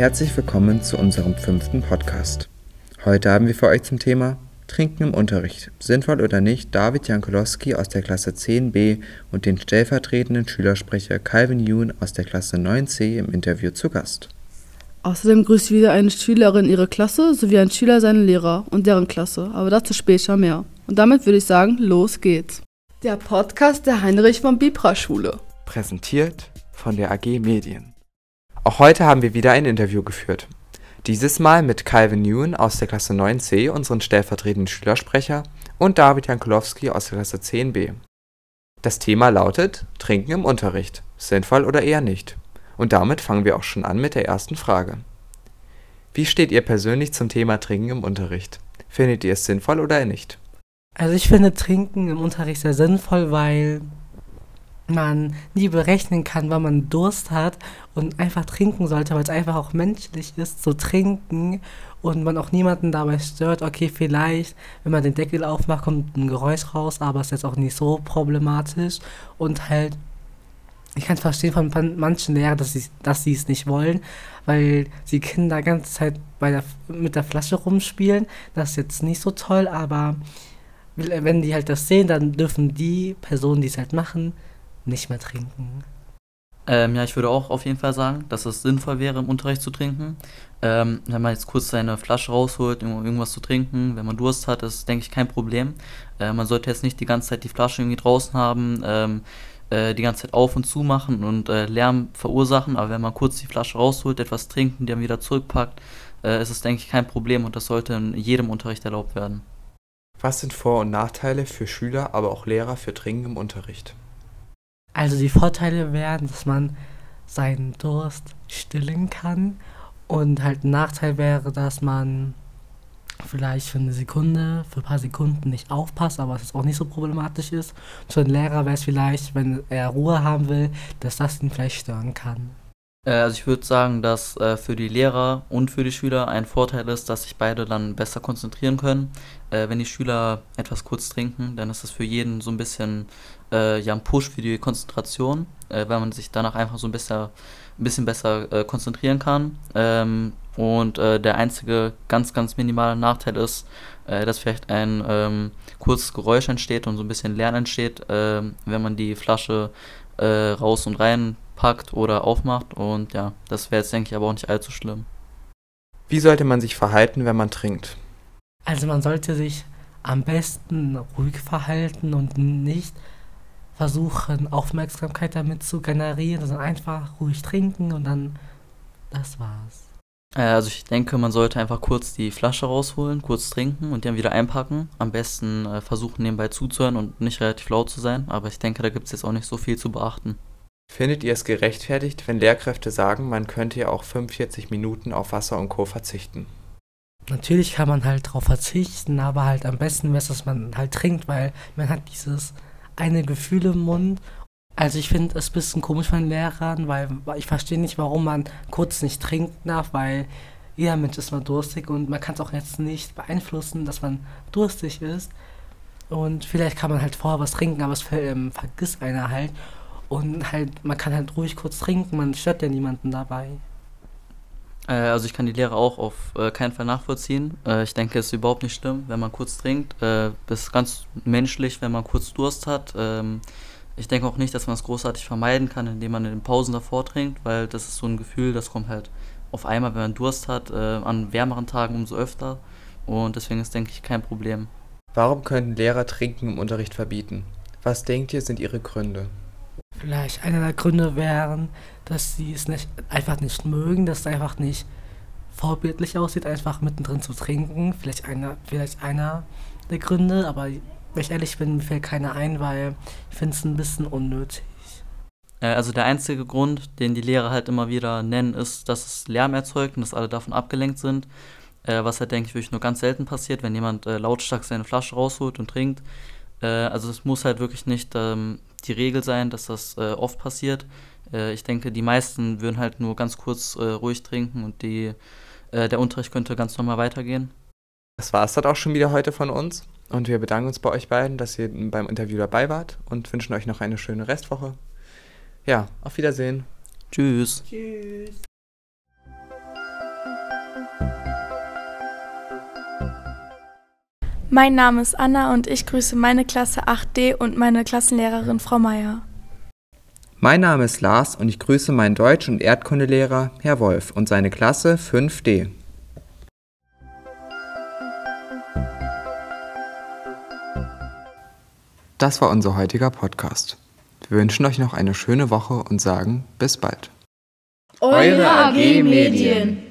Herzlich willkommen zu unserem fünften Podcast. Heute haben wir für euch zum Thema Trinken im Unterricht. Sinnvoll oder nicht, David Jankolowski aus der Klasse 10b und den stellvertretenden Schülersprecher Calvin Yoon aus der Klasse 9c im Interview zu Gast. Außerdem grüßt wieder eine Schülerin ihre Klasse sowie ein Schüler seinen Lehrer und deren Klasse, aber dazu später mehr. Und damit würde ich sagen, los geht's. Der Podcast der Heinrich von Bibra Schule. Präsentiert von der AG Medien. Auch heute haben wir wieder ein Interview geführt. Dieses Mal mit Calvin Newen aus der Klasse 9c, unseren stellvertretenden Schülersprecher, und David Jankulowski aus der Klasse 10b. Das Thema lautet Trinken im Unterricht. Sinnvoll oder eher nicht? Und damit fangen wir auch schon an mit der ersten Frage. Wie steht ihr persönlich zum Thema Trinken im Unterricht? Findet ihr es sinnvoll oder nicht? Also ich finde Trinken im Unterricht sehr sinnvoll, weil man nie berechnen kann, wann man Durst hat und einfach trinken sollte, weil es einfach auch menschlich ist zu trinken und man auch niemanden dabei stört. Okay, vielleicht, wenn man den Deckel aufmacht, kommt ein Geräusch raus, aber es ist jetzt auch nicht so problematisch und halt ich kann verstehen von manchen Lehrern, dass sie dass es nicht wollen, weil die Kinder ganze Zeit bei der, mit der Flasche rumspielen. Das ist jetzt nicht so toll, aber wenn die halt das sehen, dann dürfen die Personen, die es halt machen, nicht mehr trinken. Ähm, ja, ich würde auch auf jeden Fall sagen, dass es sinnvoll wäre, im Unterricht zu trinken. Ähm, wenn man jetzt kurz seine Flasche rausholt, um irgendwas zu trinken, wenn man Durst hat, ist, denke ich, kein Problem. Äh, man sollte jetzt nicht die ganze Zeit die Flasche irgendwie draußen haben, ähm, äh, die ganze Zeit auf und zu machen und äh, Lärm verursachen, aber wenn man kurz die Flasche rausholt, etwas trinken, die dann wieder zurückpackt, äh, ist es, denke ich, kein Problem und das sollte in jedem Unterricht erlaubt werden. Was sind Vor- und Nachteile für Schüler, aber auch Lehrer für Trinken im Unterricht? Also die Vorteile wären, dass man seinen Durst stillen kann und halt ein Nachteil wäre, dass man vielleicht für eine Sekunde, für ein paar Sekunden nicht aufpasst, aber es auch nicht so problematisch ist. Für einen Lehrer wäre es vielleicht, wenn er Ruhe haben will, dass das ihn vielleicht stören kann. Äh, also ich würde sagen, dass äh, für die Lehrer und für die Schüler ein Vorteil ist, dass sich beide dann besser konzentrieren können. Äh, wenn die Schüler etwas kurz trinken, dann ist das für jeden so ein bisschen äh, ja, ein Push für die Konzentration, äh, weil man sich danach einfach so ein bisschen, ein bisschen besser äh, konzentrieren kann. Ähm, und der einzige ganz, ganz minimale Nachteil ist, dass vielleicht ein ähm, kurzes Geräusch entsteht und so ein bisschen Lärm entsteht, ähm, wenn man die Flasche raus und rein packt oder aufmacht. Und ja, das wäre jetzt, denke ich, aber auch nicht allzu schlimm. Wie sollte man sich verhalten, wenn man trinkt? Also man sollte sich am besten ruhig verhalten und nicht versuchen, Aufmerksamkeit damit zu generieren, sondern einfach ruhig trinken und dann das war's. Äh, also ich denke, man sollte einfach kurz die Flasche rausholen, kurz trinken und dann wieder einpacken. Am besten äh, versuchen nebenbei zuzuhören und nicht relativ laut zu sein, aber ich denke, da gibt es jetzt auch nicht so viel zu beachten. Findet ihr es gerechtfertigt, wenn Lehrkräfte sagen, man könnte ja auch 45 Minuten auf Wasser und Co. verzichten? Natürlich kann man halt darauf verzichten, aber halt am besten wäre es, dass man halt trinkt, weil man hat dieses eine Gefühl im Mund. Also ich finde es ein bisschen komisch von Lehrern, weil ich verstehe nicht, warum man kurz nicht trinken darf, weil jeder Mensch ist mal durstig und man kann es auch jetzt nicht beeinflussen, dass man durstig ist. Und vielleicht kann man halt vorher was trinken, aber es vergisst einer halt. Und halt, man kann halt ruhig kurz trinken, man stört ja niemanden dabei. Äh, also ich kann die Lehre auch auf äh, keinen Fall nachvollziehen. Äh, ich denke, es ist überhaupt nicht schlimm, wenn man kurz trinkt. Äh, das ist ganz menschlich, wenn man kurz Durst hat. Ähm, ich denke auch nicht, dass man es großartig vermeiden kann, indem man in den Pausen davor trinkt, weil das ist so ein Gefühl, das kommt halt auf einmal, wenn man Durst hat, äh, an wärmeren Tagen umso öfter. Und deswegen ist, denke ich, kein Problem. Warum könnten Lehrer Trinken im Unterricht verbieten? Was denkt ihr, sind ihre Gründe? Vielleicht einer der Gründe wären, dass sie es nicht, einfach nicht mögen, dass es einfach nicht vorbildlich aussieht, einfach mittendrin zu trinken. Vielleicht einer, vielleicht einer der Gründe, aber wenn ich ehrlich bin, mir fällt keiner ein, weil ich finde es ein bisschen unnötig. Äh, also der einzige Grund, den die Lehrer halt immer wieder nennen, ist, dass es Lärm erzeugt und dass alle davon abgelenkt sind. Äh, was halt, denke ich, wirklich nur ganz selten passiert, wenn jemand äh, lautstark seine Flasche rausholt und trinkt. Also es muss halt wirklich nicht ähm, die Regel sein, dass das äh, oft passiert. Äh, ich denke, die meisten würden halt nur ganz kurz äh, ruhig trinken und die, äh, der Unterricht könnte ganz normal weitergehen. Das war es dann auch schon wieder heute von uns. Und wir bedanken uns bei euch beiden, dass ihr beim Interview dabei wart und wünschen euch noch eine schöne Restwoche. Ja, auf Wiedersehen. Tschüss. Tschüss. Mein Name ist Anna und ich grüße meine Klasse 8D und meine Klassenlehrerin Frau Meier. Mein Name ist Lars und ich grüße meinen Deutsch- und Erdkundelehrer, Herr Wolf, und seine Klasse 5D. Das war unser heutiger Podcast. Wir wünschen euch noch eine schöne Woche und sagen bis bald. Eure AG Medien.